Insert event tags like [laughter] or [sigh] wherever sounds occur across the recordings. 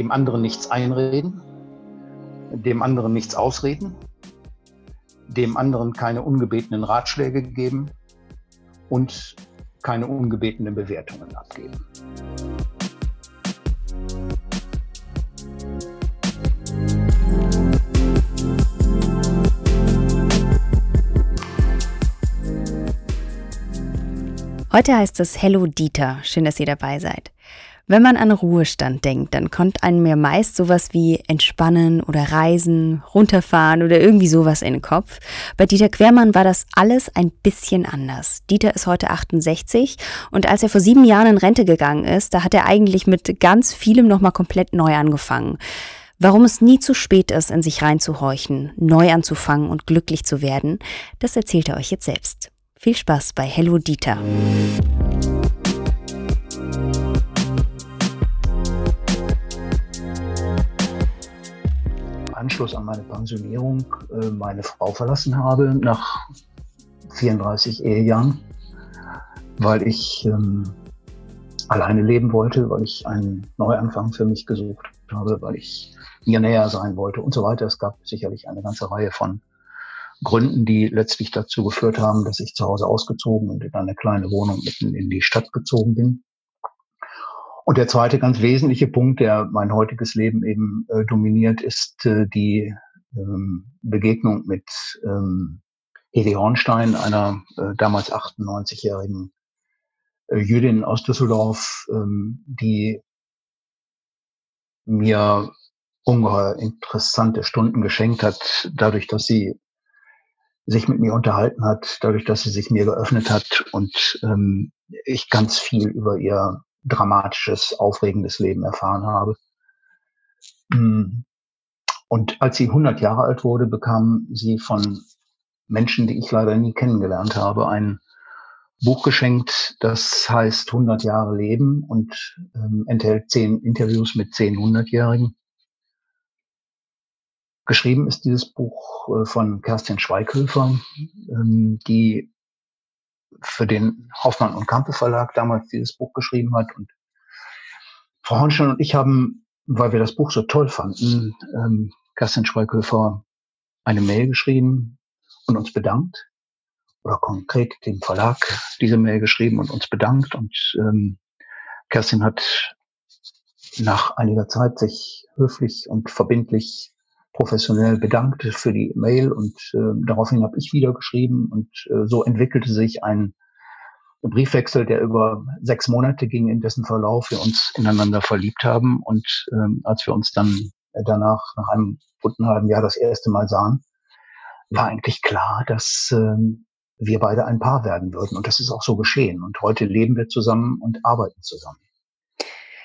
dem anderen nichts einreden, dem anderen nichts ausreden, dem anderen keine ungebetenen Ratschläge geben und keine ungebetenen Bewertungen abgeben. Heute heißt es Hello Dieter. Schön, dass ihr dabei seid. Wenn man an Ruhestand denkt, dann kommt einem ja meist sowas wie entspannen oder reisen, runterfahren oder irgendwie sowas in den Kopf. Bei Dieter Quermann war das alles ein bisschen anders. Dieter ist heute 68 und als er vor sieben Jahren in Rente gegangen ist, da hat er eigentlich mit ganz vielem nochmal komplett neu angefangen. Warum es nie zu spät ist, in sich reinzuhorchen, neu anzufangen und glücklich zu werden, das erzählt er euch jetzt selbst. Viel Spaß bei Hello Dieter. Anschluss an meine Pensionierung äh, meine Frau verlassen habe nach 34 Ehejahren, weil ich ähm, alleine leben wollte, weil ich einen Neuanfang für mich gesucht habe, weil ich mir näher sein wollte und so weiter. Es gab sicherlich eine ganze Reihe von Gründen, die letztlich dazu geführt haben, dass ich zu Hause ausgezogen und in eine kleine Wohnung mitten in die Stadt gezogen bin. Und der zweite ganz wesentliche Punkt, der mein heutiges Leben eben äh, dominiert, ist äh, die ähm, Begegnung mit ähm, Hedi Hornstein, einer äh, damals 98-jährigen äh, Jüdin aus Düsseldorf, ähm, die mir ungeheuer interessante Stunden geschenkt hat, dadurch, dass sie sich mit mir unterhalten hat, dadurch, dass sie sich mir geöffnet hat und ähm, ich ganz viel über ihr dramatisches, aufregendes Leben erfahren habe. Mm. Und als sie 100 Jahre alt wurde, bekam sie von Menschen, die ich leider nie kennengelernt habe, ein Buch geschenkt, das heißt 100 Jahre Leben und ähm, enthält zehn Interviews mit zehn 100-Jährigen. Geschrieben ist dieses Buch äh, von Kerstin Schweighöfer, ähm, die für den Hoffmann und Kampe Verlag damals dieses Buch geschrieben hat. Und Frau Hornstein und ich haben, weil wir das Buch so toll fanden, ähm, Kerstin Schweighöfer eine Mail geschrieben und uns bedankt. Oder konkret dem Verlag diese Mail geschrieben und uns bedankt. Und ähm, Kerstin hat nach einiger Zeit sich höflich und verbindlich professionell bedankt für die Mail und äh, daraufhin habe ich wieder geschrieben und äh, so entwickelte sich ein Briefwechsel, der über sechs Monate ging, in dessen Verlauf wir uns ineinander verliebt haben und ähm, als wir uns dann danach nach einem guten halben Jahr das erste Mal sahen, war eigentlich klar, dass ähm, wir beide ein Paar werden würden und das ist auch so geschehen und heute leben wir zusammen und arbeiten zusammen.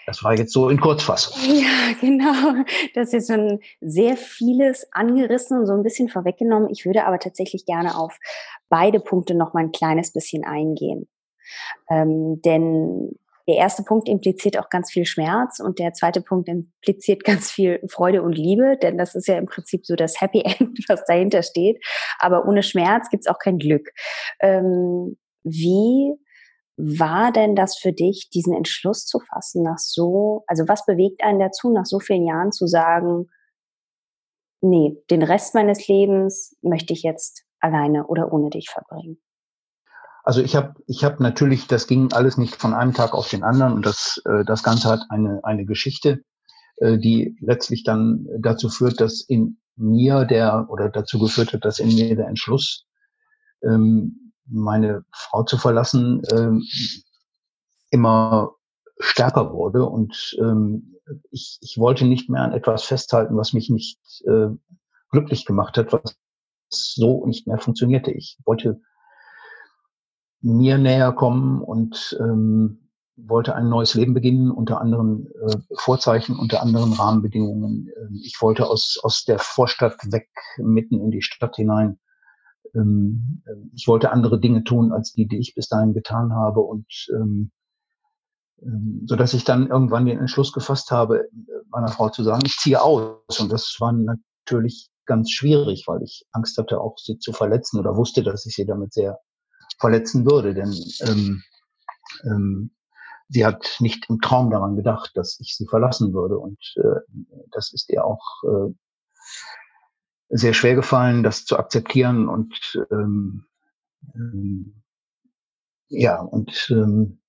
Das war jetzt so in Kurzfassung. Ja, genau. Das ist schon sehr vieles angerissen und so ein bisschen vorweggenommen. Ich würde aber tatsächlich gerne auf beide Punkte noch mal ein kleines bisschen eingehen. Ähm, denn der erste Punkt impliziert auch ganz viel Schmerz und der zweite Punkt impliziert ganz viel Freude und Liebe, denn das ist ja im Prinzip so das Happy End, was dahinter steht. Aber ohne Schmerz gibt es auch kein Glück. Ähm, wie war denn das für dich, diesen Entschluss zu fassen, nach so, also was bewegt einen dazu, nach so vielen Jahren zu sagen, nee, den Rest meines Lebens möchte ich jetzt alleine oder ohne dich verbringen? Also ich habe ich hab natürlich, das ging alles nicht von einem Tag auf den anderen und das, äh, das Ganze hat eine, eine Geschichte, äh, die letztlich dann dazu führt, dass in mir der oder dazu geführt hat, dass in mir der Entschluss ähm, meine Frau zu verlassen, ähm, immer stärker wurde und ähm, ich, ich wollte nicht mehr an etwas festhalten, was mich nicht äh, glücklich gemacht hat, was so nicht mehr funktionierte. Ich wollte mir näher kommen und ähm, wollte ein neues Leben beginnen, unter anderen äh, Vorzeichen, unter anderen Rahmenbedingungen. Ähm, ich wollte aus, aus der Vorstadt weg, mitten in die Stadt hinein ähm, ich wollte andere Dinge tun als die, die ich bis dahin getan habe und ähm, ähm, so dass ich dann irgendwann den Entschluss gefasst habe, meiner Frau zu sagen, ich ziehe aus. Und das war natürlich ganz schwierig, weil ich Angst hatte, auch sie zu verletzen oder wusste, dass ich sie damit sehr verletzen würde. Denn ähm, ähm, sie hat nicht im Traum daran gedacht, dass ich sie verlassen würde. Und äh, das ist ihr auch äh, sehr schwer gefallen, das zu akzeptieren. Und ähm, ähm, ja, und ähm,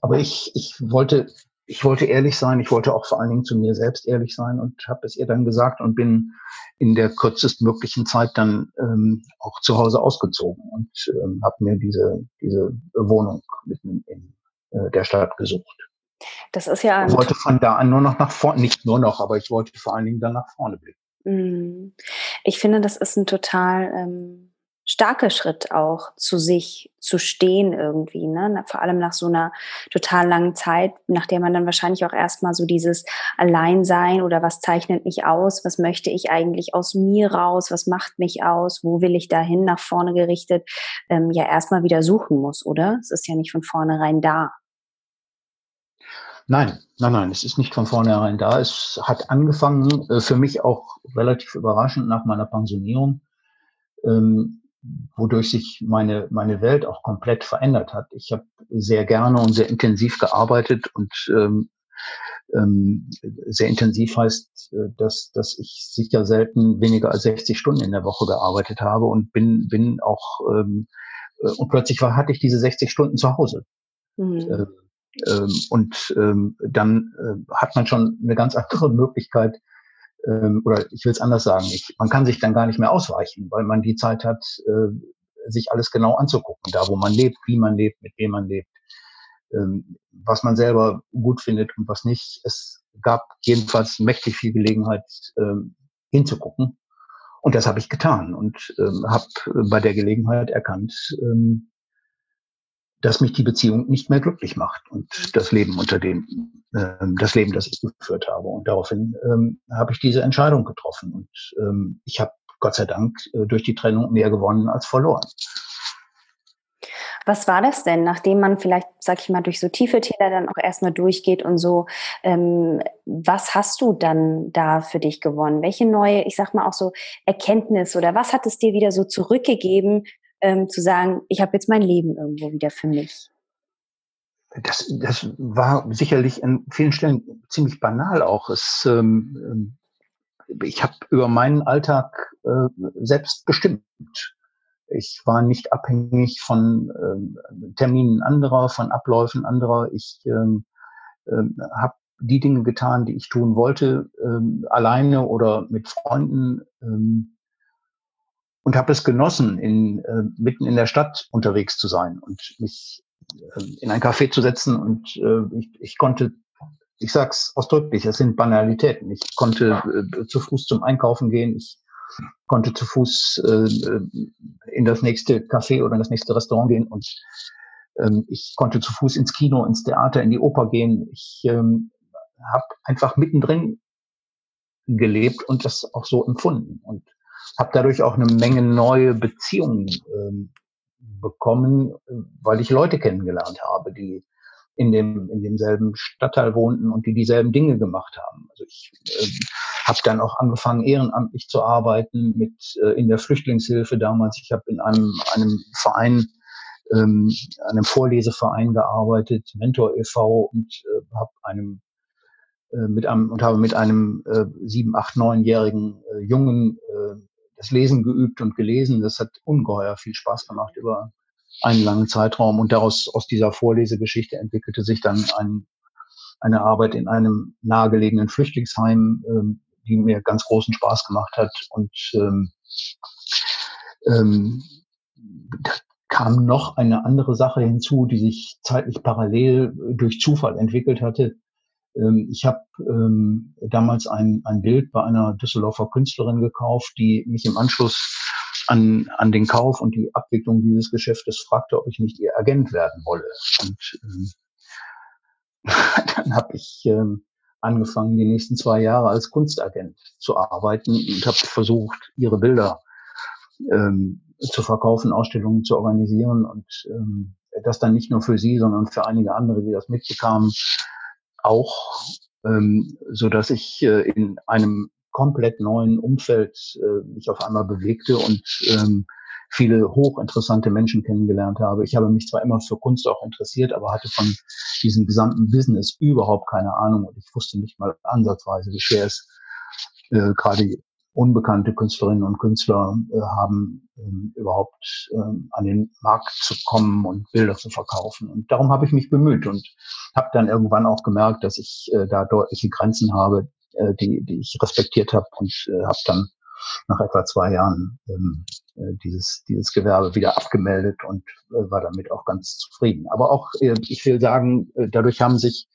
aber ich, ich wollte ich wollte ehrlich sein, ich wollte auch vor allen Dingen zu mir selbst ehrlich sein und habe es ihr dann gesagt und bin in der kürzestmöglichen Zeit dann ähm, auch zu Hause ausgezogen und ähm, habe mir diese, diese Wohnung mitten in äh, der Stadt gesucht. Das ist ja. Ich wollte von da an nur noch nach vorne, nicht nur noch, aber ich wollte vor allen Dingen dann nach vorne blicken. Mm. Ich finde, das ist ein total ähm, starker Schritt auch zu sich zu stehen irgendwie, ne? Vor allem nach so einer total langen Zeit, nach der man dann wahrscheinlich auch erstmal so dieses Alleinsein oder was zeichnet mich aus, was möchte ich eigentlich aus mir raus, was macht mich aus, wo will ich dahin nach vorne gerichtet, ähm, ja erstmal wieder suchen muss, oder? Es ist ja nicht von vornherein da. Nein, nein, nein, es ist nicht von vornherein da. Es hat angefangen, äh, für mich auch relativ überraschend nach meiner Pensionierung. Ähm, wodurch sich meine, meine Welt auch komplett verändert hat. Ich habe sehr gerne und sehr intensiv gearbeitet und ähm, ähm, sehr intensiv heißt, äh, dass, dass ich sicher selten weniger als 60 Stunden in der Woche gearbeitet habe und bin, bin auch ähm, äh, und plötzlich war, hatte ich diese 60 Stunden zu Hause. Mhm. Ähm, und ähm, dann äh, hat man schon eine ganz [laughs] andere Möglichkeit, ähm, oder ich will es anders sagen, ich, man kann sich dann gar nicht mehr ausweichen, weil man die Zeit hat, äh, sich alles genau anzugucken, da wo man lebt, wie man lebt, mit wem man lebt, ähm, was man selber gut findet und was nicht. Es gab jedenfalls mächtig viel Gelegenheit ähm, hinzugucken. Und das habe ich getan und ähm, habe bei der Gelegenheit erkannt, ähm, dass mich die Beziehung nicht mehr glücklich macht und das Leben unter dem, ähm, das Leben, das ich geführt habe. Und daraufhin ähm, habe ich diese Entscheidung getroffen. Und ähm, ich habe Gott sei Dank äh, durch die Trennung mehr gewonnen als verloren. Was war das denn, nachdem man vielleicht, sag ich mal, durch so tiefe Täler dann auch erstmal durchgeht und so, ähm, was hast du dann da für dich gewonnen? Welche neue, ich sag mal auch so Erkenntnis oder was hat es dir wieder so zurückgegeben, ähm, zu sagen, ich habe jetzt mein Leben irgendwo wieder für mich? Das, das war sicherlich an vielen Stellen ziemlich banal auch. Es, ähm, ähm ich habe über meinen Alltag äh, selbst bestimmt. Ich war nicht abhängig von ähm, Terminen anderer, von Abläufen anderer. Ich ähm, ähm, habe die Dinge getan, die ich tun wollte, ähm, alleine oder mit Freunden. Ähm, und habe es genossen, in, äh, mitten in der Stadt unterwegs zu sein und mich äh, in ein Café zu setzen und äh, ich, ich konnte, ich sag's ausdrücklich, es sind Banalitäten. Ich konnte äh, zu Fuß zum Einkaufen gehen, ich konnte zu Fuß äh, in das nächste Café oder in das nächste Restaurant gehen und ähm, ich konnte zu Fuß ins Kino, ins Theater, in die Oper gehen. Ich ähm, habe einfach mittendrin gelebt und das auch so empfunden. Und habe dadurch auch eine Menge neue Beziehungen ähm, bekommen, weil ich Leute kennengelernt habe, die in dem in demselben Stadtteil wohnten und die dieselben Dinge gemacht haben. Also ich äh, habe dann auch angefangen ehrenamtlich zu arbeiten mit äh, in der Flüchtlingshilfe damals. Ich habe in einem einem Verein ähm, einem Vorleseverein gearbeitet, Mentor e.V. und äh, habe einem äh, mit einem und habe mit einem äh, sieben, acht, neunjährigen äh, Jungen äh, das Lesen geübt und gelesen. Das hat ungeheuer viel Spaß gemacht über einen langen Zeitraum. Und daraus, aus dieser Vorlesegeschichte entwickelte sich dann ein, eine Arbeit in einem nahegelegenen Flüchtlingsheim, ähm, die mir ganz großen Spaß gemacht hat. Und ähm, ähm, da kam noch eine andere Sache hinzu, die sich zeitlich parallel durch Zufall entwickelt hatte. Ähm, ich habe ähm, damals ein, ein Bild bei einer Düsseldorfer Künstlerin gekauft, die mich im Anschluss an, an den Kauf und die Abwicklung dieses Geschäftes fragte, ob ich nicht ihr Agent werden wolle. Und ähm, [laughs] dann habe ich ähm, angefangen, die nächsten zwei Jahre als Kunstagent zu arbeiten und habe versucht, ihre Bilder ähm, zu verkaufen, Ausstellungen zu organisieren und ähm, das dann nicht nur für sie, sondern für einige andere, die das mitbekamen, auch, ähm, so dass ich äh, in einem komplett neuen Umfeld äh, mich auf einmal bewegte und ähm, viele hochinteressante Menschen kennengelernt habe. Ich habe mich zwar immer für Kunst auch interessiert, aber hatte von diesem gesamten Business überhaupt keine Ahnung und ich wusste nicht mal ansatzweise, wie schwer es äh, gerade unbekannte Künstlerinnen und Künstler äh, haben, ähm, überhaupt ähm, an den Markt zu kommen und Bilder zu verkaufen. Und darum habe ich mich bemüht und habe dann irgendwann auch gemerkt, dass ich äh, da deutliche Grenzen habe, äh, die, die ich respektiert habe und habe dann nach etwa zwei Jahren ähm, äh, dieses, dieses Gewerbe wieder abgemeldet und war damit auch ganz zufrieden. Aber auch, ich will sagen, dadurch haben sich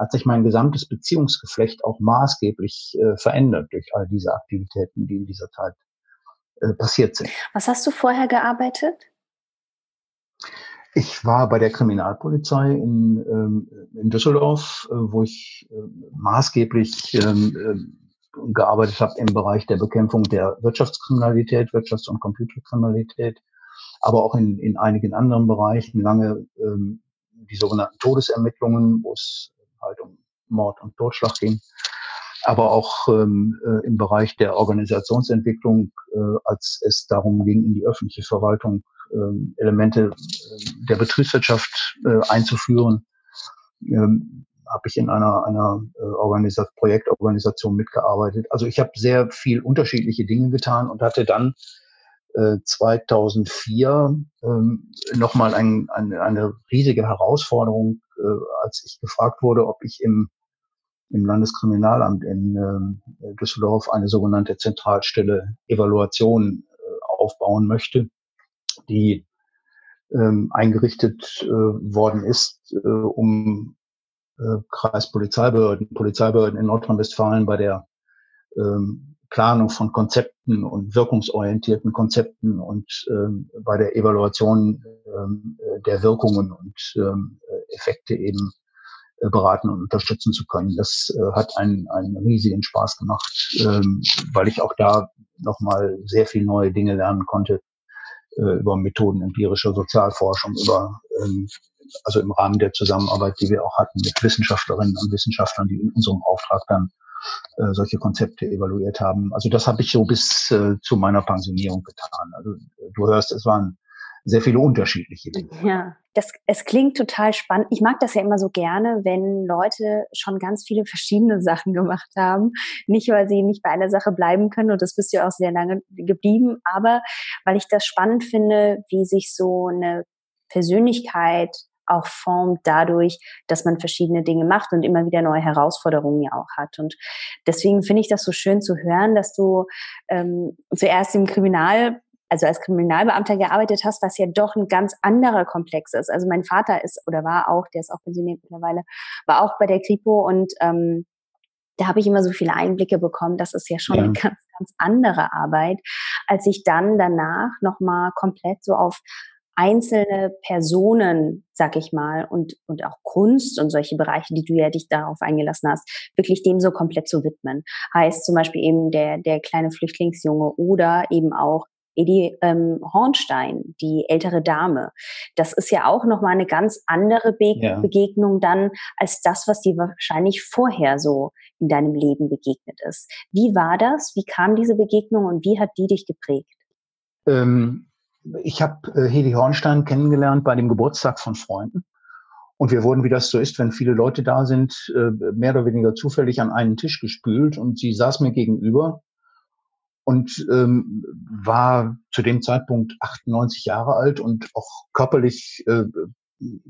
hat sich mein gesamtes Beziehungsgeflecht auch maßgeblich äh, verändert durch all diese Aktivitäten, die in dieser Zeit äh, passiert sind. Was hast du vorher gearbeitet? Ich war bei der Kriminalpolizei in, ähm, in Düsseldorf, äh, wo ich äh, maßgeblich ähm, äh, gearbeitet habe im Bereich der Bekämpfung der Wirtschaftskriminalität, Wirtschafts- und Computerkriminalität, aber auch in, in einigen anderen Bereichen lange ähm, die sogenannten Todesermittlungen, wo es Mord und Totschlag ging, aber auch ähm, äh, im Bereich der Organisationsentwicklung, äh, als es darum ging, in die öffentliche Verwaltung äh, Elemente der Betriebswirtschaft äh, einzuführen, ähm, habe ich in einer, einer äh, Organisat Projektorganisation mitgearbeitet. Also ich habe sehr viel unterschiedliche Dinge getan und hatte dann 2004 äh, ähm, nochmal ein, ein, eine riesige Herausforderung, äh, als ich gefragt wurde, ob ich im, im Landeskriminalamt in äh, Düsseldorf eine sogenannte Zentralstelle Evaluation äh, aufbauen möchte, die ähm, eingerichtet äh, worden ist, äh, um äh, Kreispolizeibehörden, Polizeibehörden in Nordrhein-Westfalen bei der ähm, Planung von Konzepten und wirkungsorientierten Konzepten und ähm, bei der Evaluation ähm, der Wirkungen und ähm, Effekte eben beraten und unterstützen zu können. Das äh, hat einen, einen riesigen Spaß gemacht, ähm, weil ich auch da nochmal sehr viel neue Dinge lernen konnte äh, über Methoden empirischer Sozialforschung, über ähm, also im Rahmen der Zusammenarbeit, die wir auch hatten mit Wissenschaftlerinnen und Wissenschaftlern, die in unserem Auftrag dann äh, solche Konzepte evaluiert haben. Also das habe ich so bis äh, zu meiner Pensionierung getan. Also du hörst, es waren sehr viele unterschiedliche Dinge. Ja, das, es klingt total spannend. Ich mag das ja immer so gerne, wenn Leute schon ganz viele verschiedene Sachen gemacht haben. Nicht, weil sie nicht bei einer Sache bleiben können, und das bist du ja auch sehr lange geblieben, aber weil ich das spannend finde, wie sich so eine Persönlichkeit auch formt dadurch, dass man verschiedene Dinge macht und immer wieder neue Herausforderungen ja auch hat. Und deswegen finde ich das so schön zu hören, dass du ähm, zuerst im Kriminal also als Kriminalbeamter gearbeitet hast, was ja doch ein ganz anderer Komplex ist. Also mein Vater ist oder war auch, der ist auch pensioniert mittlerweile, war auch bei der Kripo und ähm, da habe ich immer so viele Einblicke bekommen. Das ist ja schon ja. eine ganz, ganz andere Arbeit, als ich dann danach nochmal komplett so auf einzelne Personen, sag ich mal, und, und auch Kunst und solche Bereiche, die du ja dich darauf eingelassen hast, wirklich dem so komplett zu widmen. Heißt zum Beispiel eben der, der kleine Flüchtlingsjunge oder eben auch Edi ähm, Hornstein, die ältere Dame. Das ist ja auch nochmal eine ganz andere Be ja. Begegnung dann als das, was dir wahrscheinlich vorher so in deinem Leben begegnet ist. Wie war das? Wie kam diese Begegnung und wie hat die dich geprägt? Ähm, ich habe äh, Hedi Hornstein kennengelernt bei dem Geburtstag von Freunden. Und wir wurden, wie das so ist, wenn viele Leute da sind, äh, mehr oder weniger zufällig an einen Tisch gespült. Und sie saß mir gegenüber und ähm, war zu dem Zeitpunkt 98 Jahre alt und auch körperlich, äh,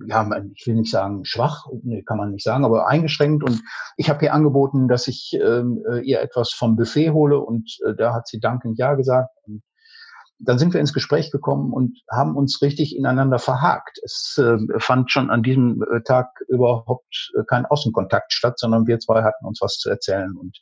ja, ich will nicht sagen schwach, nee, kann man nicht sagen, aber eingeschränkt. Und ich habe ihr angeboten, dass ich ähm, äh, ihr etwas vom Buffet hole und äh, da hat sie dankend ja gesagt. Und dann sind wir ins Gespräch gekommen und haben uns richtig ineinander verhakt. Es äh, fand schon an diesem äh, Tag überhaupt äh, kein Außenkontakt statt, sondern wir zwei hatten uns was zu erzählen und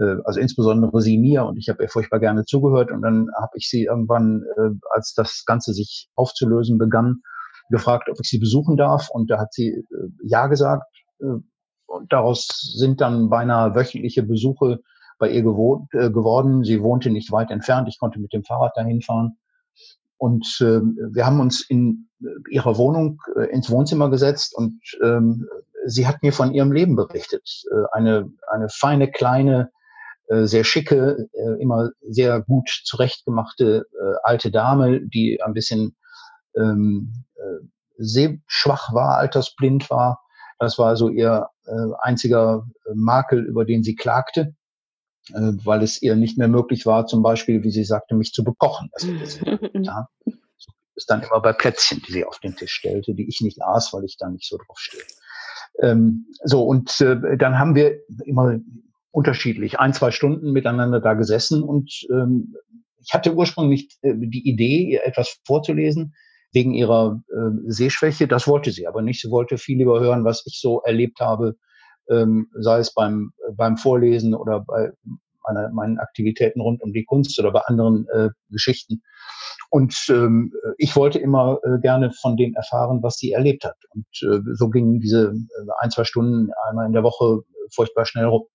äh, also insbesondere sie mir und ich habe ihr furchtbar gerne zugehört und dann habe ich sie irgendwann, äh, als das Ganze sich aufzulösen begann, gefragt, ob ich sie besuchen darf und da hat sie äh, ja gesagt äh, und daraus sind dann beinahe wöchentliche Besuche bei ihr gewohnt, äh, geworden. Sie wohnte nicht weit entfernt. Ich konnte mit dem Fahrrad dahin fahren. Und äh, wir haben uns in äh, ihrer Wohnung äh, ins Wohnzimmer gesetzt und ähm, sie hat mir von ihrem Leben berichtet. Äh, eine, eine feine, kleine, sehr schicke, äh, immer sehr gut zurechtgemachte äh, alte Dame, die ein bisschen ähm, äh, sehschwach war, altersblind war. Das war so ihr äh, einziger Makel, über den sie klagte, äh, weil es ihr nicht mehr möglich war, zum Beispiel, wie sie sagte, mich zu bekochen. Das. [laughs] So ist dann immer bei Plätzchen, die sie auf den Tisch stellte, die ich nicht aß, weil ich da nicht so drauf stehe. Ähm, so, und äh, dann haben wir immer unterschiedlich ein, zwei Stunden miteinander da gesessen und ähm, ich hatte ursprünglich äh, die Idee, ihr etwas vorzulesen wegen ihrer äh, Sehschwäche. Das wollte sie aber nicht. Sie wollte viel lieber hören, was ich so erlebt habe, ähm, sei es beim, äh, beim Vorlesen oder bei meiner, meinen Aktivitäten rund um die Kunst oder bei anderen äh, Geschichten. Und ähm, ich wollte immer äh, gerne von dem erfahren, was sie erlebt hat. Und äh, so gingen diese äh, ein, zwei Stunden einmal in der Woche furchtbar schnell rum.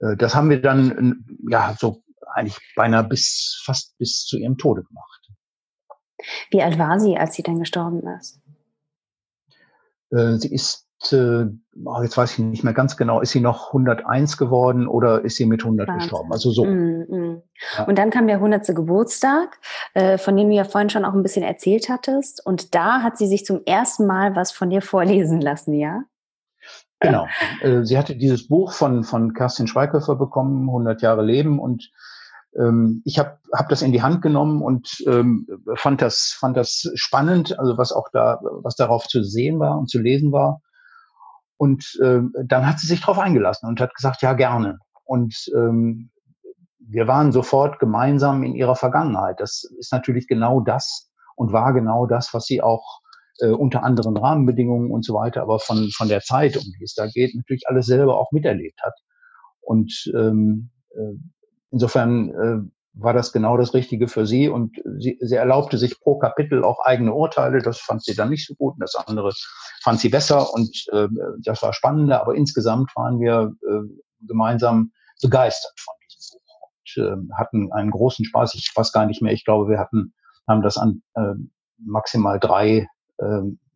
Äh, das haben wir dann ja so eigentlich beinahe bis fast bis zu ihrem Tode gemacht. Wie alt war sie, als sie dann gestorben ist? Äh, sie ist äh, oh, jetzt weiß ich nicht mehr ganz genau, ist sie noch 101 geworden oder ist sie mit 100 Wahnsinn. gestorben? Also so. Mm, mm. Ja. Und dann kam der 100. Geburtstag, von dem du ja vorhin schon auch ein bisschen erzählt hattest. Und da hat sie sich zum ersten Mal was von dir vorlesen lassen, ja? Genau. Äh, sie hatte dieses Buch von, von Kerstin Schweighöfer bekommen, 100 Jahre Leben. Und ähm, ich habe hab das in die Hand genommen und ähm, fand, das, fand das spannend, also was auch da, was darauf zu sehen war und zu lesen war. Und ähm, dann hat sie sich darauf eingelassen und hat gesagt, ja, gerne. Und ähm, wir waren sofort gemeinsam in ihrer Vergangenheit. Das ist natürlich genau das und war genau das, was sie auch äh, unter anderen Rahmenbedingungen und so weiter, aber von, von der Zeit, um die es da geht, natürlich alles selber auch miterlebt hat. Und ähm, äh, insofern äh, war das genau das Richtige für sie und sie, sie erlaubte sich pro Kapitel auch eigene Urteile. Das fand sie dann nicht so gut und das andere fand sie besser und äh, das war spannender. Aber insgesamt waren wir äh, gemeinsam begeistert von diesem Buch und äh, hatten einen großen Spaß. Ich weiß gar nicht mehr. Ich glaube, wir hatten haben das an äh, maximal drei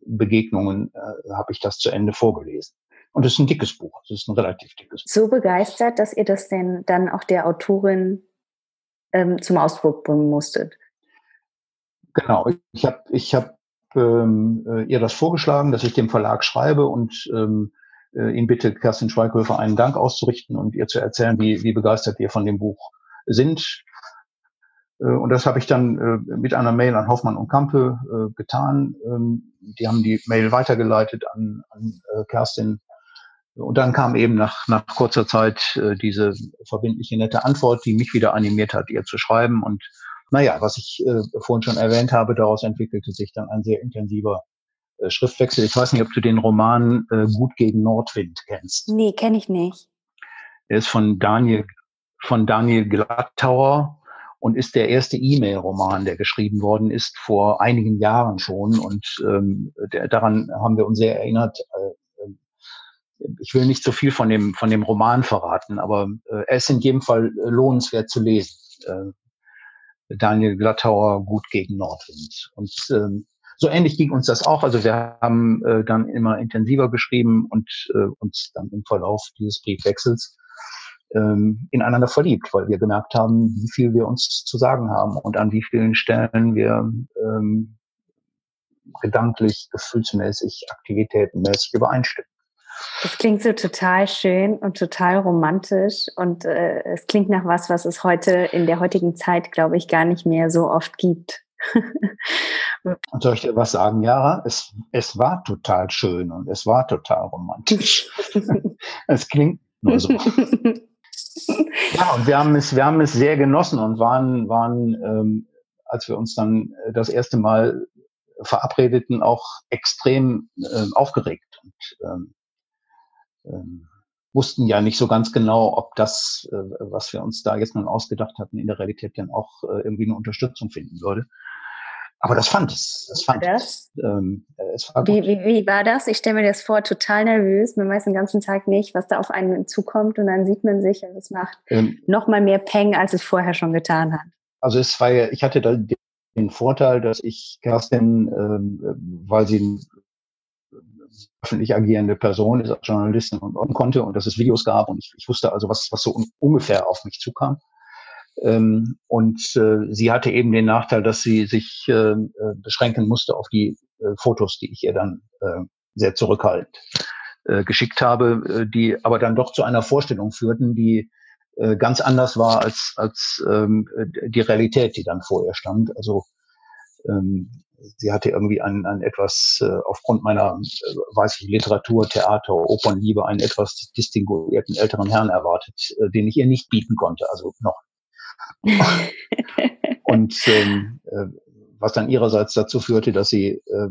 Begegnungen äh, habe ich das zu Ende vorgelesen. Und es ist ein dickes Buch. Es ist ein relativ dickes Buch. So begeistert, dass ihr das denn dann auch der Autorin ähm, zum Ausdruck bringen musstet. Genau. Ich habe ich hab, ähm, äh, ihr das vorgeschlagen, dass ich dem Verlag schreibe und ähm, äh, ihn bitte, Kerstin Schweighöfer, einen Dank auszurichten und ihr zu erzählen, wie, wie begeistert wir von dem Buch sind. Äh, und das habe ich dann äh, mit einer Mail an Hoffmann und Kampe äh, getan. Ähm, die haben die Mail weitergeleitet an, an Kerstin. Und dann kam eben nach, nach kurzer Zeit diese verbindliche nette Antwort, die mich wieder animiert hat, ihr zu schreiben. Und naja, was ich vorhin schon erwähnt habe, daraus entwickelte sich dann ein sehr intensiver Schriftwechsel. Ich weiß nicht, ob du den Roman Gut gegen Nordwind kennst. Nee, kenne ich nicht. Er ist von Daniel, von Daniel Glattauer und ist der erste E-Mail-Roman, der geschrieben worden ist vor einigen Jahren schon. Und ähm, der, daran haben wir uns sehr erinnert, äh, ich will nicht so viel von dem, von dem Roman verraten, aber äh, er ist in jedem Fall äh, lohnenswert zu lesen. Äh, Daniel Glattauer, Gut gegen Nordwind. Und ähm, so ähnlich ging uns das auch. Also wir haben äh, dann immer intensiver geschrieben und äh, uns dann im Verlauf dieses Briefwechsels ähm, ineinander verliebt, weil wir gemerkt haben, wie viel wir uns zu sagen haben und an wie vielen Stellen wir ähm, gedanklich, gefühlsmäßig, aktivitätenmäßig übereinstimmen. Das klingt so total schön und total romantisch und äh, es klingt nach was, was es heute in der heutigen Zeit, glaube ich, gar nicht mehr so oft gibt. [laughs] und soll ich dir was sagen, Jara? Es, es war total schön und es war total romantisch. [laughs] es klingt nur so. [laughs] ja, und wir haben es, wir haben es sehr genossen und waren, waren ähm, als wir uns dann äh, das erste Mal verabredeten, auch extrem äh, aufgeregt. Und ähm, ähm, wussten ja nicht so ganz genau, ob das, äh, was wir uns da jetzt nun ausgedacht hatten, in der Realität dann auch äh, irgendwie eine Unterstützung finden würde. Aber das fand es. Das fand das? es. Ähm, äh, es war wie, wie, wie war das? Ich stelle mir das vor, total nervös. Man weiß den ganzen Tag nicht, was da auf einen zukommt und dann sieht man sich und es macht ähm, noch mal mehr Peng, als es vorher schon getan hat. Also es war ja, ich hatte da den Vorteil, dass ich Kerstin, ähm, weil sie öffentlich agierende Person ist, als Journalistin und, und konnte und dass es Videos gab und ich, ich wusste also, was, was so un, ungefähr auf mich zukam. Ähm, und äh, sie hatte eben den Nachteil, dass sie sich äh, äh beschränken musste auf die äh, Fotos, die ich ihr dann äh, sehr zurückhaltend äh, geschickt habe, äh, die aber dann doch zu einer Vorstellung führten, die äh, ganz anders war als, als ähm, die Realität, die dann vor ihr stand. Also ähm, sie hatte irgendwie ein, ein etwas, äh, aufgrund meiner, äh, weiß ich, Literatur, Theater, Opernliebe, einen etwas distinguierten älteren Herrn erwartet, äh, den ich ihr nicht bieten konnte, also noch. [laughs] und ähm, äh, was dann ihrerseits dazu führte, dass sie äh,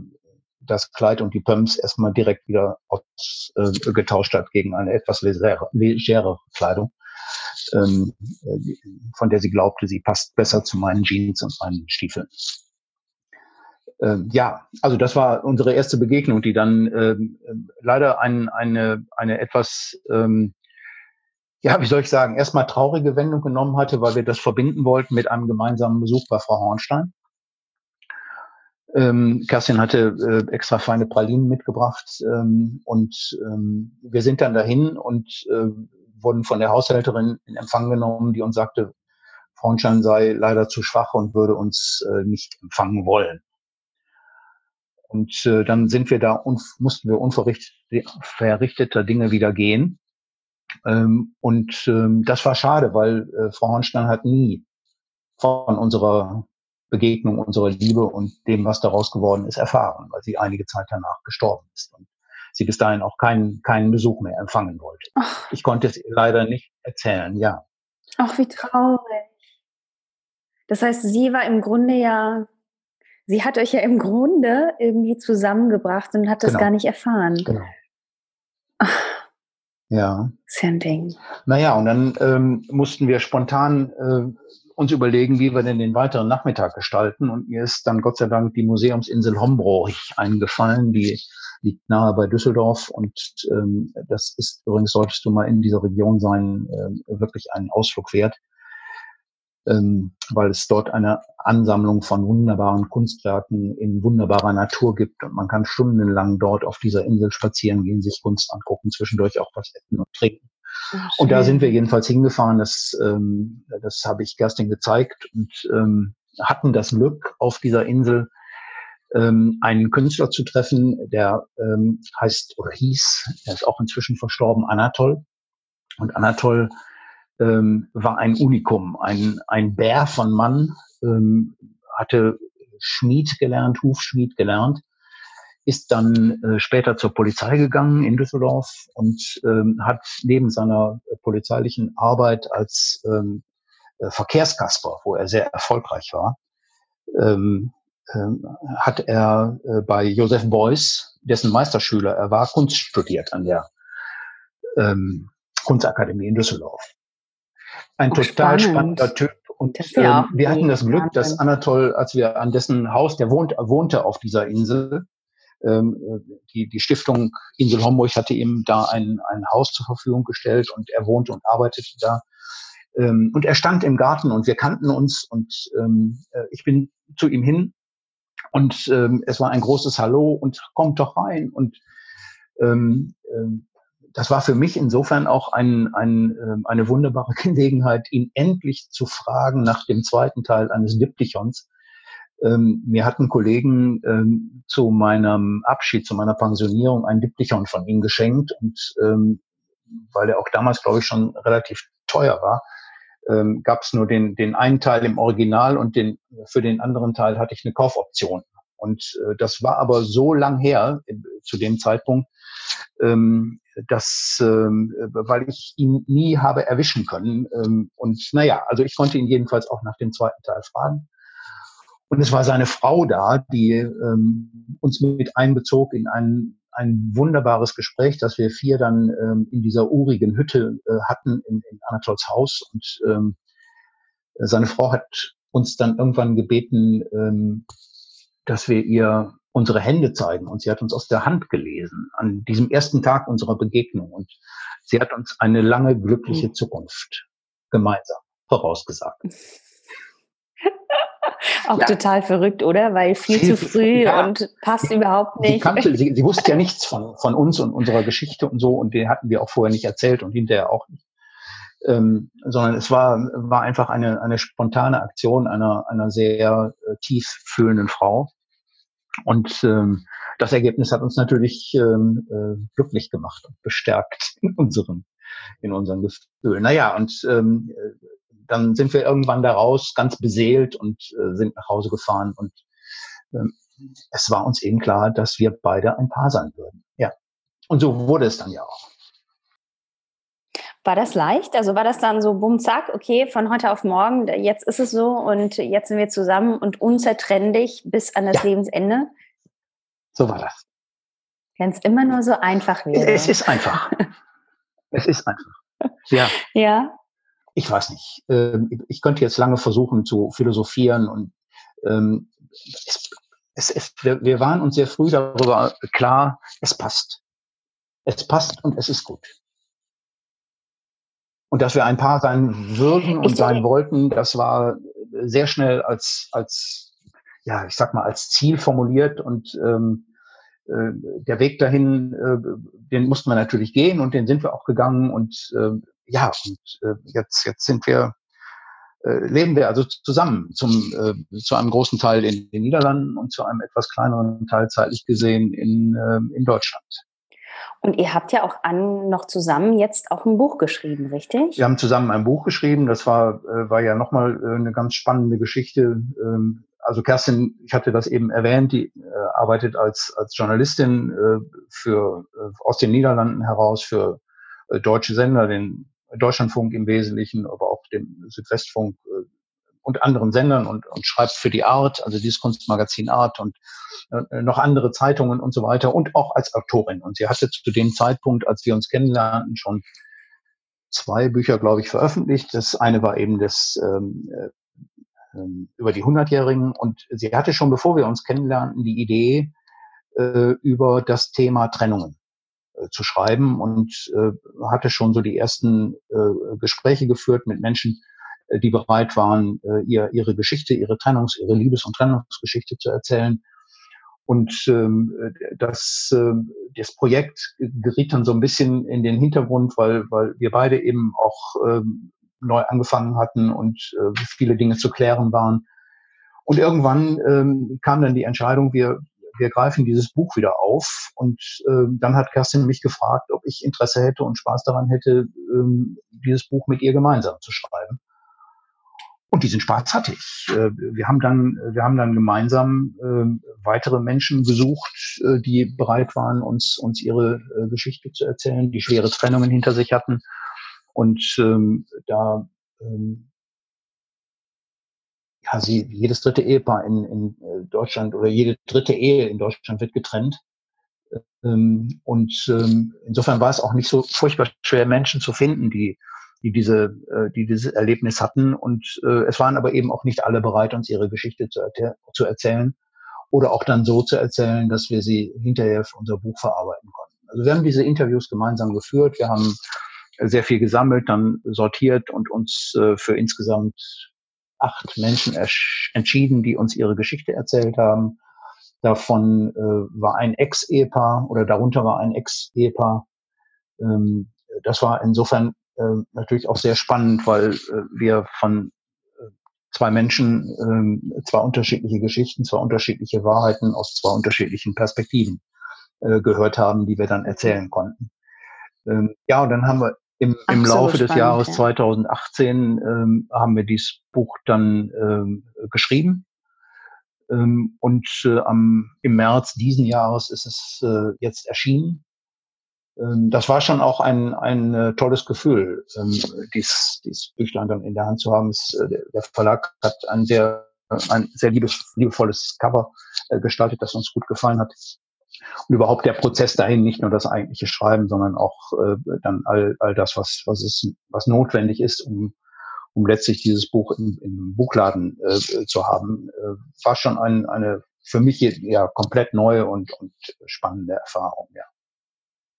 das Kleid und die Pumps erstmal direkt wieder ausgetauscht äh, hat gegen eine etwas legere, Kleidung, ähm, äh, von der sie glaubte, sie passt besser zu meinen Jeans und meinen Stiefeln. Ähm, ja, also das war unsere erste Begegnung, die dann ähm, leider ein, eine, eine etwas, ähm, ja, wie soll ich sagen, erstmal traurige Wendung genommen hatte, weil wir das verbinden wollten mit einem gemeinsamen Besuch bei Frau Hornstein. Ähm, Kerstin hatte äh, extra feine Pralinen mitgebracht ähm, und ähm, wir sind dann dahin und äh, wurden von der Haushälterin in Empfang genommen, die uns sagte, Frauenstein sei leider zu schwach und würde uns äh, nicht empfangen wollen. Und äh, dann sind wir da und mussten wir unverrichteter Dinge wieder gehen. Ähm, und ähm, das war schade, weil äh, Frau Hornstein hat nie von unserer Begegnung, unserer Liebe und dem, was daraus geworden ist, erfahren, weil sie einige Zeit danach gestorben ist und sie bis dahin auch keinen, keinen Besuch mehr empfangen wollte. Ach. Ich konnte es leider nicht erzählen, ja. Ach, wie traurig. Das heißt, sie war im Grunde ja, sie hat euch ja im Grunde irgendwie zusammengebracht und hat das genau. gar nicht erfahren. Genau. Ach. Ja. Ist ja ein Ding. Naja, und dann ähm, mussten wir spontan äh, uns überlegen, wie wir denn den weiteren Nachmittag gestalten. Und mir ist dann Gott sei Dank die Museumsinsel Hombroch eingefallen, die liegt nahe bei Düsseldorf. Und ähm, das ist übrigens, solltest du mal in dieser Region sein, äh, wirklich einen Ausflug wert, ähm, weil es dort eine Ansammlung von wunderbaren Kunstwerken in wunderbarer Natur gibt. Und man kann stundenlang dort auf dieser Insel spazieren gehen, sich Kunst angucken, zwischendurch auch was essen und trinken. Ach, und da sind wir jedenfalls hingefahren, das, ähm, das habe ich Kerstin gezeigt und ähm, hatten das Glück, auf dieser Insel ähm, einen Künstler zu treffen, der ähm, heißt oder hieß, der ist auch inzwischen verstorben, Anatol. Und Anatol ähm, war ein Unikum, ein, ein Bär von Mann, ähm, hatte Schmied gelernt, Hufschmied gelernt ist dann äh, später zur Polizei gegangen in Düsseldorf und ähm, hat neben seiner polizeilichen Arbeit als ähm, äh, Verkehrskasper, wo er sehr erfolgreich war, ähm, ähm, hat er äh, bei Joseph Beuys, dessen Meisterschüler er war, Kunst studiert an der ähm, Kunstakademie in Düsseldorf. Ein total spannend. spannender Typ. Und ähm, wir hatten das Glück, dass Anatol, als wir an dessen Haus, der wohnt, wohnte auf dieser Insel, ähm, die, die Stiftung Insel Homburg hatte ihm da ein, ein Haus zur Verfügung gestellt und er wohnte und arbeitete da. Ähm, und er stand im Garten und wir kannten uns und ähm, äh, ich bin zu ihm hin und ähm, es war ein großes Hallo und kommt doch rein und ähm, ähm, das war für mich insofern auch ein, ein, äh, eine wunderbare [laughs] Gelegenheit, ihn endlich zu fragen nach dem zweiten Teil eines Diptychons, ähm, mir hatten Kollegen ähm, zu meinem Abschied, zu meiner Pensionierung ein Diptychon von ihm geschenkt und ähm, weil er auch damals, glaube ich, schon relativ teuer war, ähm, gab es nur den, den einen Teil im Original und den, für den anderen Teil hatte ich eine Kaufoption. Und äh, das war aber so lang her äh, zu dem Zeitpunkt, ähm, dass, ähm, weil ich ihn nie habe erwischen können. Ähm, und naja, also ich konnte ihn jedenfalls auch nach dem zweiten Teil fragen. Und es war seine Frau da, die ähm, uns mit einbezog in ein, ein wunderbares Gespräch, das wir vier dann ähm, in dieser urigen Hütte äh, hatten in, in Anatols Haus. Und ähm, seine Frau hat uns dann irgendwann gebeten, ähm, dass wir ihr unsere Hände zeigen. Und sie hat uns aus der Hand gelesen an diesem ersten Tag unserer Begegnung. Und sie hat uns eine lange, glückliche Zukunft gemeinsam vorausgesagt. [laughs] Auch ja. total verrückt, oder? Weil viel, viel zu früh ja. und passt sie, überhaupt nicht. Sie, kannte, sie, sie, wusste ja [laughs] nichts von, von uns und unserer Geschichte und so und den hatten wir auch vorher nicht erzählt und hinterher auch nicht. Ähm, sondern es war, war einfach eine, eine spontane Aktion einer, einer sehr äh, tief fühlenden Frau. Und ähm, das Ergebnis hat uns natürlich ähm, äh, glücklich gemacht und bestärkt [laughs] in unseren, in unseren Gefühlen. Naja, und ähm, dann sind wir irgendwann daraus ganz beseelt und äh, sind nach Hause gefahren und ähm, es war uns eben klar, dass wir beide ein Paar sein würden. Ja. Und so wurde es dann ja auch. War das leicht? Also war das dann so, bumm, zack, okay, von heute auf morgen, jetzt ist es so und jetzt sind wir zusammen und unzertrennlich bis an das ja. Lebensende? So war das. Wenn es immer nur so einfach wäre. Es ist einfach. es ist einfach. Ja. [laughs] Ja ich weiß nicht. Ähm, ich könnte jetzt lange versuchen zu philosophieren und ähm, es, es, es, wir, wir waren uns sehr früh darüber klar, es passt. Es passt und es ist gut. Und dass wir ein Paar sein würden und sein wollten, das war sehr schnell als, als, ja, ich sag mal, als Ziel formuliert und ähm, äh, der Weg dahin, äh, den mussten wir natürlich gehen und den sind wir auch gegangen und äh, ja, und äh, jetzt, jetzt sind wir, äh, leben wir also zusammen zum, äh, zu einem großen Teil in den Niederlanden und zu einem etwas kleineren Teil zeitlich gesehen in, äh, in Deutschland. Und ihr habt ja auch an, noch zusammen jetzt auch ein Buch geschrieben, richtig? Wir haben zusammen ein Buch geschrieben. Das war, äh, war ja nochmal äh, eine ganz spannende Geschichte. Ähm, also Kerstin, ich hatte das eben erwähnt, die äh, arbeitet als, als Journalistin für, aus den Niederlanden heraus für deutsche Sender, den Deutschlandfunk im Wesentlichen, aber auch dem Südwestfunk und anderen Sendern und, und schreibt für die Art, also dieses Kunstmagazin Art und äh, noch andere Zeitungen und so weiter und auch als Autorin. Und sie hatte zu dem Zeitpunkt, als wir uns kennenlernten, schon zwei Bücher, glaube ich, veröffentlicht. Das eine war eben das ähm, äh, ähm, über die Hundertjährigen und sie hatte schon, bevor wir uns kennenlernten, die Idee äh, über das Thema Trennungen äh, zu schreiben und äh, hatte schon so die ersten äh, Gespräche geführt mit Menschen, die bereit waren, äh, ihr, ihre Geschichte, ihre Trennungs-, ihre Liebes- und Trennungsgeschichte zu erzählen. Und ähm, das, äh, das Projekt geriet dann so ein bisschen in den Hintergrund, weil, weil wir beide eben auch ähm, neu angefangen hatten und äh, viele Dinge zu klären waren. Und irgendwann ähm, kam dann die Entscheidung, wir, wir greifen dieses Buch wieder auf. Und ähm, dann hat Kerstin mich gefragt, ob ich Interesse hätte und Spaß daran hätte, ähm, dieses Buch mit ihr gemeinsam zu schreiben. Und diesen Spaß hatte ich. Äh, wir haben dann, wir haben dann gemeinsam äh, weitere Menschen gesucht, äh, die bereit waren, uns, uns ihre äh, Geschichte zu erzählen, die schwere Trennungen hinter sich hatten. Und ähm, da ähm, ja, sie, jedes dritte Ehepaar in, in Deutschland oder jede dritte Ehe in Deutschland wird getrennt. Ähm, und ähm, insofern war es auch nicht so furchtbar schwer, Menschen zu finden, die, die diese, äh, die dieses Erlebnis hatten. Und äh, es waren aber eben auch nicht alle bereit, uns ihre Geschichte zu, zu erzählen oder auch dann so zu erzählen, dass wir sie hinterher für unser Buch verarbeiten konnten. Also wir haben diese Interviews gemeinsam geführt. Wir haben sehr viel gesammelt, dann sortiert und uns äh, für insgesamt acht Menschen entschieden, die uns ihre Geschichte erzählt haben. Davon äh, war ein Ex-Ehepaar oder darunter war ein Ex-Ehepaar. Ähm, das war insofern äh, natürlich auch sehr spannend, weil äh, wir von äh, zwei Menschen äh, zwei unterschiedliche Geschichten, zwei unterschiedliche Wahrheiten aus zwei unterschiedlichen Perspektiven äh, gehört haben, die wir dann erzählen konnten. Ähm, ja, und dann haben wir im, im Laufe des Jahres ja. 2018 ähm, haben wir dieses Buch dann ähm, geschrieben. Ähm, und äh, am, im März diesen Jahres ist es äh, jetzt erschienen. Ähm, das war schon auch ein, ein äh, tolles Gefühl, ähm, dies, dies Büchlein dann in der Hand zu haben. Äh, der Verlag hat ein sehr, ein sehr liebes, liebevolles Cover äh, gestaltet, das uns gut gefallen hat und überhaupt der Prozess dahin, nicht nur das eigentliche Schreiben, sondern auch äh, dann all, all das, was, was, ist, was notwendig ist, um, um letztlich dieses Buch im, im Buchladen äh, zu haben, äh, war schon ein, eine für mich ja komplett neue und, und spannende Erfahrung, ja.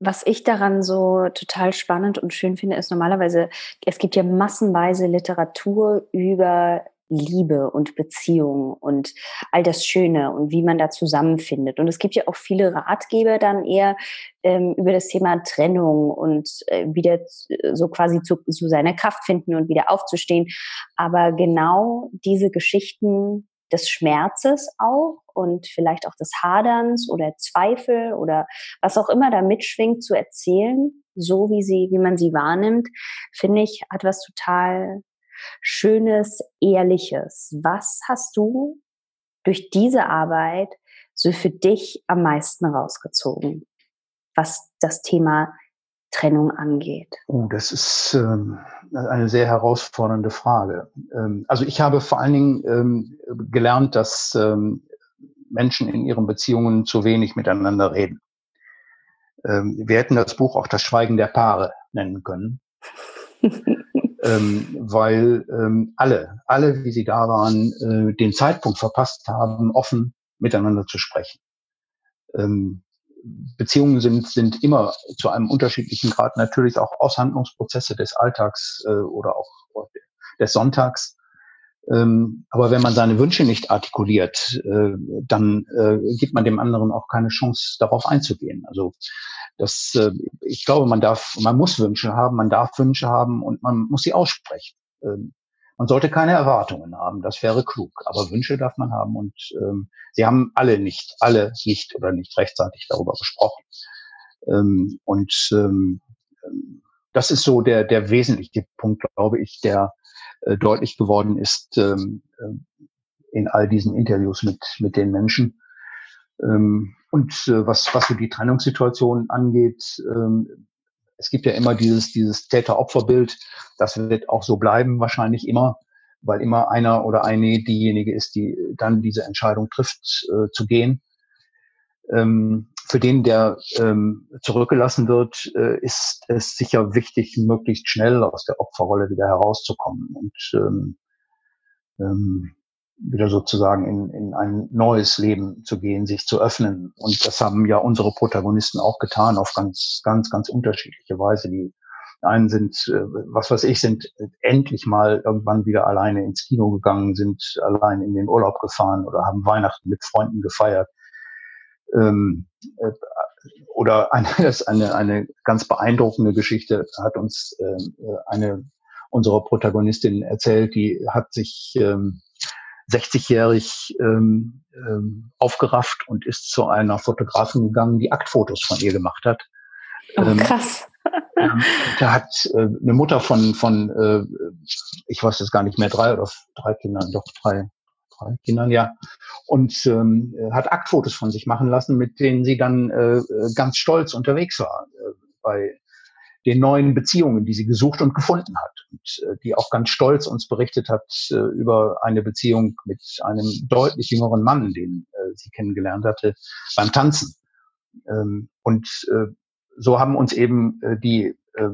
Was ich daran so total spannend und schön finde, ist normalerweise, es gibt ja massenweise Literatur über Liebe und Beziehung und all das Schöne und wie man da zusammenfindet. Und es gibt ja auch viele Ratgeber dann eher ähm, über das Thema Trennung und äh, wieder so quasi zu, zu seiner Kraft finden und wieder aufzustehen. Aber genau diese Geschichten des Schmerzes auch und vielleicht auch des Haderns oder Zweifel oder was auch immer da mitschwingt zu erzählen, so wie sie, wie man sie wahrnimmt, finde ich, hat was total Schönes, Ehrliches. Was hast du durch diese Arbeit so für dich am meisten rausgezogen, was das Thema Trennung angeht? Oh, das ist ähm, eine sehr herausfordernde Frage. Ähm, also ich habe vor allen Dingen ähm, gelernt, dass ähm, Menschen in ihren Beziehungen zu wenig miteinander reden. Ähm, wir hätten das Buch auch das Schweigen der Paare nennen können. [laughs] ähm, weil alle, alle, wie sie da waren, äh, den Zeitpunkt verpasst haben, offen miteinander zu sprechen. Ähm, Beziehungen sind, sind immer zu einem unterschiedlichen Grad natürlich auch Aushandlungsprozesse des Alltags äh, oder auch des Sonntags. Ähm, aber wenn man seine Wünsche nicht artikuliert, äh, dann äh, gibt man dem anderen auch keine Chance, darauf einzugehen. Also das, äh, ich glaube, man darf, man muss Wünsche haben, man darf Wünsche haben und man muss sie aussprechen. Ähm, man sollte keine Erwartungen haben, das wäre klug. Aber Wünsche darf man haben und ähm, sie haben alle nicht, alle nicht oder nicht rechtzeitig darüber gesprochen. Ähm, und ähm, ähm das ist so der, der wesentliche Punkt, glaube ich, der äh, deutlich geworden ist ähm, äh, in all diesen Interviews mit, mit den Menschen. Ähm, und äh, was, was so die Trennungssituation angeht, ähm, es gibt ja immer dieses, dieses Täter-Opfer-Bild. Das wird auch so bleiben, wahrscheinlich immer, weil immer einer oder eine diejenige ist, die dann diese Entscheidung trifft, äh, zu gehen. Ähm, für den, der ähm, zurückgelassen wird, äh, ist es sicher wichtig, möglichst schnell aus der Opferrolle wieder herauszukommen und ähm, ähm, wieder sozusagen in, in ein neues Leben zu gehen, sich zu öffnen. Und das haben ja unsere Protagonisten auch getan auf ganz, ganz, ganz unterschiedliche Weise. Die einen sind, äh, was weiß ich, sind endlich mal irgendwann wieder alleine ins Kino gegangen, sind allein in den Urlaub gefahren oder haben Weihnachten mit Freunden gefeiert. Ähm, äh, oder eine, [laughs] das eine, eine ganz beeindruckende Geschichte hat uns äh, eine unserer Protagonistinnen erzählt, die hat sich ähm, 60-jährig ähm, ähm, aufgerafft und ist zu einer Fotografin gegangen, die Aktfotos von ihr gemacht hat. Oh, ähm, krass. Ähm, da hat äh, eine Mutter von, von äh, ich weiß jetzt gar nicht mehr, drei oder drei Kindern, doch drei, drei Kindern, ja. Und ähm, hat Aktfotos von sich machen lassen, mit denen sie dann äh, ganz stolz unterwegs war äh, bei den neuen Beziehungen, die sie gesucht und gefunden hat und äh, die auch ganz stolz uns berichtet hat äh, über eine Beziehung mit einem deutlich jüngeren Mann, den äh, sie kennengelernt hatte beim Tanzen. Ähm, und äh, so haben uns eben äh, die äh,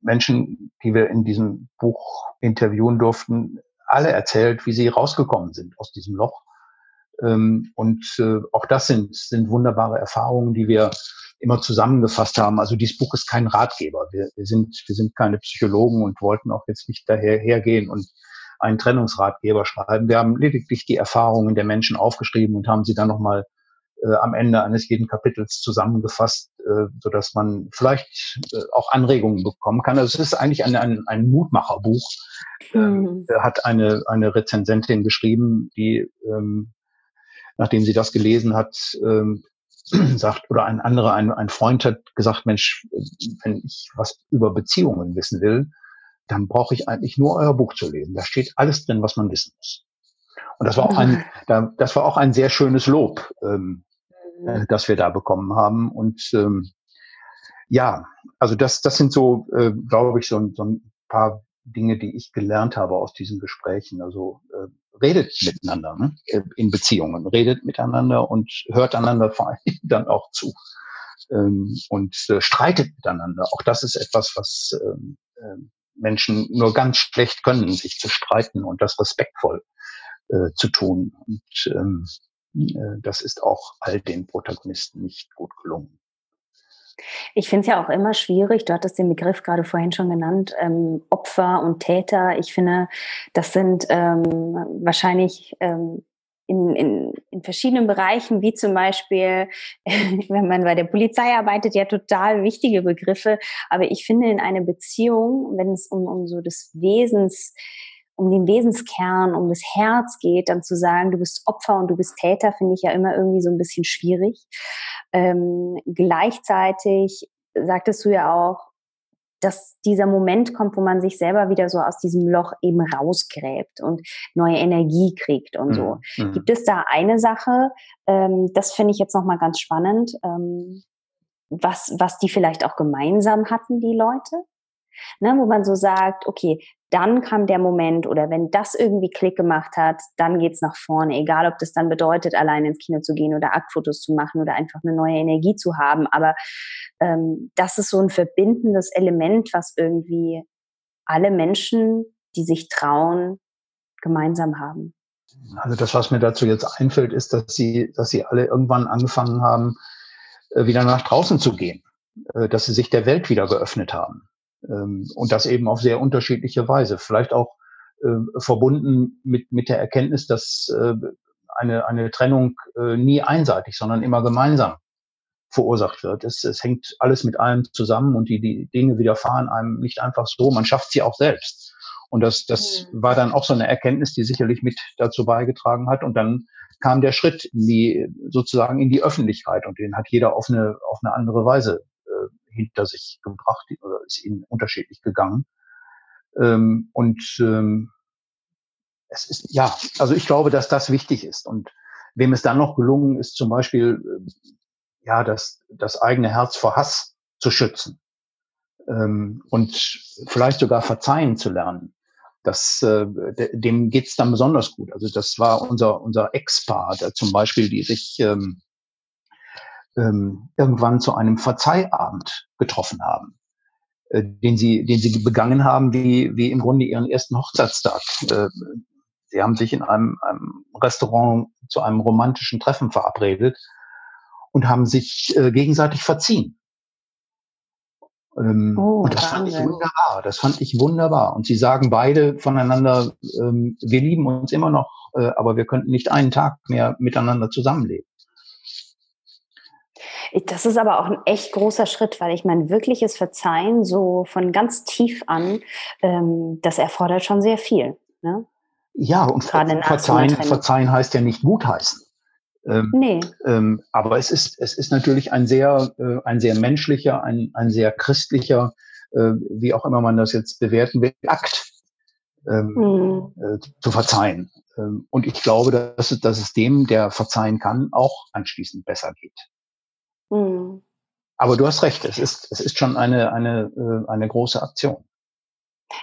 Menschen, die wir in diesem Buch interviewen durften, alle erzählt, wie sie rausgekommen sind aus diesem Loch. Ähm, und auch das sind, sind wunderbare Erfahrungen, die wir immer zusammengefasst haben. Also dieses Buch ist kein Ratgeber. Wir, wir, sind, wir sind keine Psychologen und wollten auch jetzt nicht daher hergehen und einen Trennungsratgeber schreiben. Wir haben lediglich die Erfahrungen der Menschen aufgeschrieben und haben sie dann nochmal äh, am Ende eines jeden Kapitels zusammengefasst, äh, so dass man vielleicht äh, auch Anregungen bekommen kann. Also es ist eigentlich ein, ein, ein Mutmacherbuch. Mhm. Äh, hat eine, eine Rezensentin geschrieben, die ähm, nachdem sie das gelesen hat, ähm, [clears throat] sagt, oder ein anderer, ein, ein Freund hat gesagt, Mensch, wenn ich was über Beziehungen wissen will, dann brauche ich eigentlich nur euer Buch zu lesen. Da steht alles drin, was man wissen muss. Und das war auch ein, da, das war auch ein sehr schönes Lob, ähm, mhm. äh, das wir da bekommen haben. Und ähm, ja, also das, das sind so, äh, glaube ich, so, so ein paar Dinge, die ich gelernt habe aus diesen Gesprächen. Also äh, redet miteinander ne? Äh, in Beziehungen, redet miteinander und hört einander vor allem dann auch zu ähm, und äh, streitet miteinander. Auch das ist etwas, was ähm, äh, Menschen nur ganz schlecht können, sich zu streiten und das respektvoll äh, zu tun. Und ähm, äh, das ist auch all den Protagonisten nicht gut gelungen. Ich finde es ja auch immer schwierig, du hattest den Begriff gerade vorhin schon genannt, ähm, Opfer und Täter. Ich finde, das sind ähm, wahrscheinlich ähm, in, in, in verschiedenen Bereichen, wie zum Beispiel, [laughs] wenn man bei der Polizei arbeitet, ja total wichtige Begriffe. Aber ich finde, in einer Beziehung, wenn es um, um so des Wesens, um den Wesenskern, um das Herz geht, dann zu sagen, du bist Opfer und du bist Täter, finde ich ja immer irgendwie so ein bisschen schwierig. Ähm, gleichzeitig sagtest du ja auch, dass dieser Moment kommt, wo man sich selber wieder so aus diesem Loch eben rausgräbt und neue Energie kriegt und so. Mhm. Gibt es da eine Sache, ähm, das finde ich jetzt nochmal ganz spannend, ähm, was, was die vielleicht auch gemeinsam hatten, die Leute? Ne, wo man so sagt, okay, dann kam der Moment oder wenn das irgendwie Klick gemacht hat, dann geht's nach vorne. Egal, ob das dann bedeutet, allein ins Kino zu gehen oder Aktfotos zu machen oder einfach eine neue Energie zu haben. Aber ähm, das ist so ein verbindendes Element, was irgendwie alle Menschen, die sich trauen, gemeinsam haben. Also das, was mir dazu jetzt einfällt, ist, dass sie, dass sie alle irgendwann angefangen haben, äh, wieder nach draußen zu gehen, äh, dass sie sich der Welt wieder geöffnet haben. Ähm, und das eben auf sehr unterschiedliche Weise. Vielleicht auch äh, verbunden mit, mit der Erkenntnis, dass äh, eine, eine Trennung äh, nie einseitig, sondern immer gemeinsam verursacht wird. Es, es hängt alles mit allem zusammen und die, die Dinge widerfahren einem nicht einfach so, man schafft sie auch selbst. Und das, das mhm. war dann auch so eine Erkenntnis, die sicherlich mit dazu beigetragen hat. Und dann kam der Schritt in die, sozusagen in die Öffentlichkeit und den hat jeder auf eine, auf eine andere Weise hinter sich gebracht oder ist ihnen unterschiedlich gegangen. Ähm, und ähm, es ist, ja, also ich glaube, dass das wichtig ist. Und wem es dann noch gelungen ist, zum Beispiel, äh, ja, das, das eigene Herz vor Hass zu schützen ähm, und vielleicht sogar verzeihen zu lernen. Das, äh, dem geht's dann besonders gut. Also das war unser, unser Ex-Paar, zum Beispiel, die sich ähm, ähm, irgendwann zu einem Verzeihabend getroffen haben, äh, den sie, den sie begangen haben, wie, wie im Grunde ihren ersten Hochzeitstag. Äh, sie haben sich in einem, einem Restaurant zu einem romantischen Treffen verabredet und haben sich äh, gegenseitig verziehen. Ähm, oh, und das fand ich wunderbar. Das fand ich wunderbar. Und sie sagen beide voneinander, ähm, wir lieben uns immer noch, äh, aber wir könnten nicht einen Tag mehr miteinander zusammenleben. Das ist aber auch ein echt großer Schritt, weil ich mein wirkliches Verzeihen so von ganz tief an, ähm, das erfordert schon sehr viel. Ne? Ja, und Gerade verzeihen, verzeihen heißt ja nicht gutheißen. Ähm, nee. Ähm, aber es ist, es ist natürlich ein sehr, äh, ein sehr menschlicher, ein, ein sehr christlicher, äh, wie auch immer man das jetzt bewerten will, Akt ähm, mhm. äh, zu verzeihen. Ähm, und ich glaube, dass, dass es dem, der verzeihen kann, auch anschließend besser geht. Mhm. Aber du hast recht, es ist, es ist schon eine, eine, äh, eine große Aktion.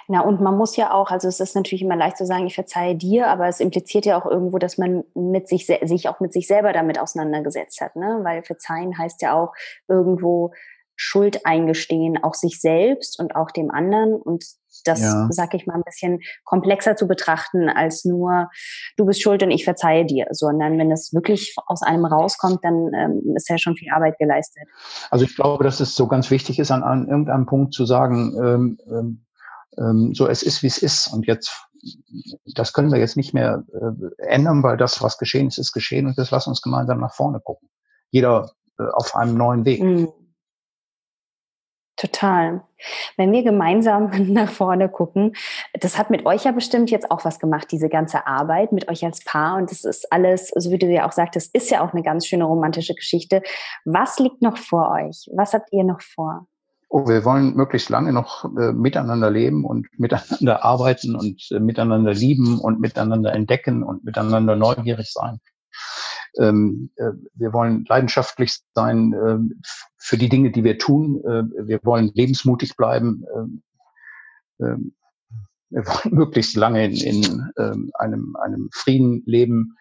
Na, und man muss ja auch, also es ist natürlich immer leicht zu sagen, ich verzeihe dir, aber es impliziert ja auch irgendwo, dass man mit sich, sich auch mit sich selber damit auseinandergesetzt hat, ne? Weil verzeihen heißt ja auch irgendwo Schuld eingestehen, auch sich selbst und auch dem anderen. Und das, ja. sag ich mal, ein bisschen komplexer zu betrachten als nur, du bist schuld und ich verzeihe dir, sondern wenn es wirklich aus einem rauskommt, dann ähm, ist ja schon viel Arbeit geleistet. Also ich glaube, dass es so ganz wichtig ist, an, an irgendeinem Punkt zu sagen, ähm, ähm, ähm so es ist, wie es ist. Und jetzt, das können wir jetzt nicht mehr äh, ändern, weil das, was geschehen ist, ist geschehen und das lass uns gemeinsam nach vorne gucken. Jeder äh, auf einem neuen Weg. Mhm. Total. Wenn wir gemeinsam [laughs] nach vorne gucken, das hat mit euch ja bestimmt jetzt auch was gemacht, diese ganze Arbeit mit euch als Paar. Und das ist alles, so wie du ja auch sagtest, ist ja auch eine ganz schöne romantische Geschichte. Was liegt noch vor euch? Was habt ihr noch vor? Oh, wir wollen möglichst lange noch äh, miteinander leben und [laughs] miteinander arbeiten und äh, miteinander lieben und miteinander entdecken und miteinander neugierig sein. Ähm, äh, wir wollen leidenschaftlich sein äh, für die Dinge, die wir tun. Äh, wir wollen lebensmutig bleiben. Ähm, ähm, wir [laughs] wollen möglichst lange in, in ähm, einem, einem Frieden leben,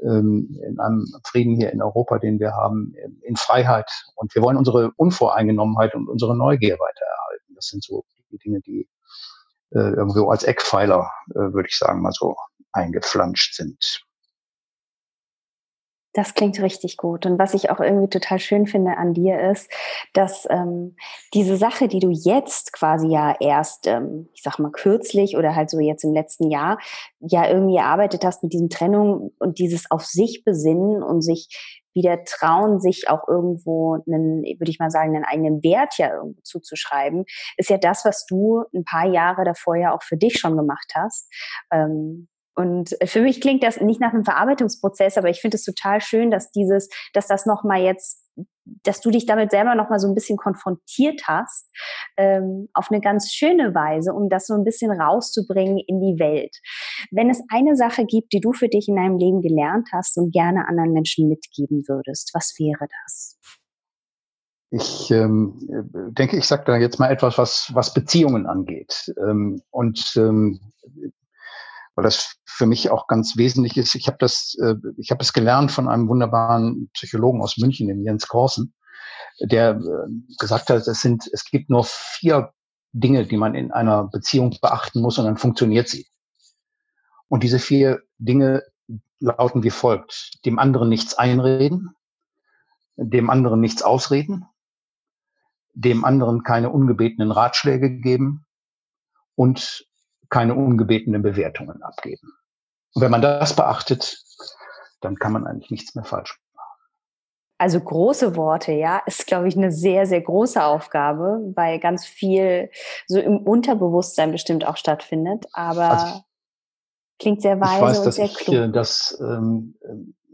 in einem Frieden hier in Europa, den wir haben, in Freiheit. Und wir wollen unsere Unvoreingenommenheit und unsere Neugier weitererhalten. Das sind so die Dinge, die äh, irgendwo als Eckpfeiler, äh, würde ich sagen, mal so eingeflanscht sind. Das klingt richtig gut. Und was ich auch irgendwie total schön finde an dir ist, dass ähm, diese Sache, die du jetzt quasi ja erst, ähm, ich sag mal, kürzlich oder halt so jetzt im letzten Jahr, ja irgendwie erarbeitet hast mit diesen Trennungen und dieses auf sich besinnen und sich wieder trauen, sich auch irgendwo einen, würde ich mal sagen, einen eigenen Wert ja irgendwo zuzuschreiben, ist ja das, was du ein paar Jahre davor ja auch für dich schon gemacht hast. Ähm, und für mich klingt das nicht nach einem Verarbeitungsprozess, aber ich finde es total schön, dass dieses, dass das nochmal jetzt, dass du dich damit selber nochmal so ein bisschen konfrontiert hast, ähm, auf eine ganz schöne Weise, um das so ein bisschen rauszubringen in die Welt. Wenn es eine Sache gibt, die du für dich in deinem Leben gelernt hast und gerne anderen Menschen mitgeben würdest, was wäre das? Ich ähm, denke, ich sage da jetzt mal etwas, was, was Beziehungen angeht. Ähm, und ähm, weil das für mich auch ganz wesentlich ist. Ich habe das, äh, ich habe es gelernt von einem wunderbaren Psychologen aus München, dem Jens Korsen, der äh, gesagt hat, es sind, es gibt nur vier Dinge, die man in einer Beziehung beachten muss, und dann funktioniert sie. Und diese vier Dinge lauten wie folgt: Dem anderen nichts einreden, dem anderen nichts ausreden, dem anderen keine ungebetenen Ratschläge geben und keine ungebetenen Bewertungen abgeben. Und wenn man das beachtet, dann kann man eigentlich nichts mehr falsch machen. Also große Worte, ja, ist, glaube ich, eine sehr, sehr große Aufgabe, weil ganz viel so im Unterbewusstsein bestimmt auch stattfindet. Aber also, klingt sehr weise ich weiß, und dass sehr ich, klug. Das ähm,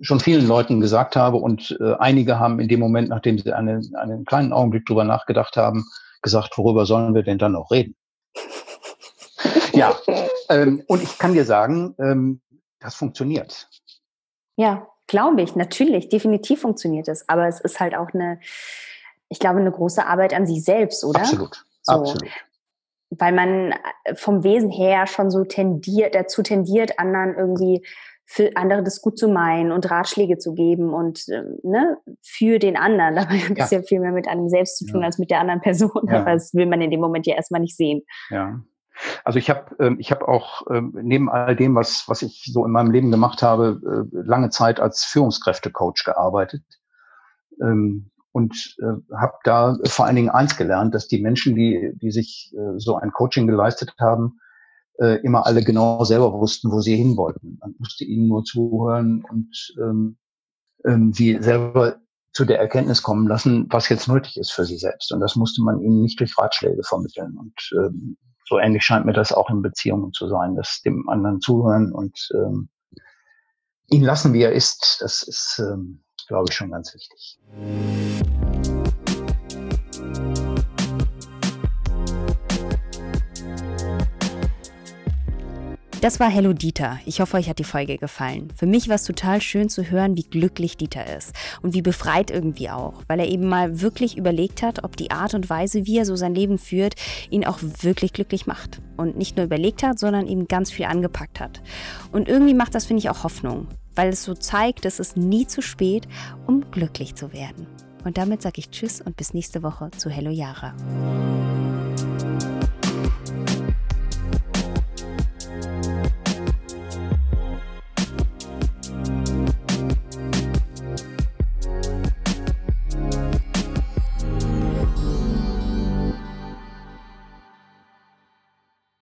schon vielen Leuten gesagt habe und äh, einige haben in dem Moment, nachdem sie eine, einen kleinen Augenblick drüber nachgedacht haben, gesagt, worüber sollen wir denn dann noch reden? [laughs] Ja, [laughs] ähm, und ich kann dir sagen, ähm, das funktioniert. Ja, glaube ich, natürlich, definitiv funktioniert es. Aber es ist halt auch eine, ich glaube, eine große Arbeit an sich selbst, oder? Absolut, so. absolut. Weil man äh, vom Wesen her schon so tendiert, dazu tendiert, anderen irgendwie für andere das gut zu meinen und Ratschläge zu geben und ähm, ne, für den anderen. Dabei hat das ja. ja viel mehr mit einem selbst zu tun ja. als mit der anderen Person. Ja. Aber das will man in dem Moment ja erstmal nicht sehen. Ja. Also ich habe ähm, ich habe auch ähm, neben all dem, was was ich so in meinem Leben gemacht habe, äh, lange Zeit als Führungskräftecoach gearbeitet ähm, und äh, habe da vor allen Dingen eins gelernt, dass die Menschen, die die sich äh, so ein Coaching geleistet haben, äh, immer alle genau selber wussten, wo sie hin wollten. Man musste ihnen nur zuhören und ähm, ähm, sie selber zu der Erkenntnis kommen lassen, was jetzt nötig ist für sie selbst. Und das musste man ihnen nicht durch Ratschläge vermitteln. Und ähm, so ähnlich scheint mir das auch in Beziehungen zu sein, dass dem anderen zuhören und ähm, ihn lassen, wie er ist. Das ist, ähm, glaube ich, schon ganz wichtig. Das war Hello Dieter. Ich hoffe, euch hat die Folge gefallen. Für mich war es total schön zu hören, wie glücklich Dieter ist und wie befreit irgendwie auch, weil er eben mal wirklich überlegt hat, ob die Art und Weise, wie er so sein Leben führt, ihn auch wirklich glücklich macht. Und nicht nur überlegt hat, sondern eben ganz viel angepackt hat. Und irgendwie macht das, finde ich, auch Hoffnung, weil es so zeigt, dass es nie zu spät, um glücklich zu werden. Und damit sage ich Tschüss und bis nächste Woche zu Hello Yara.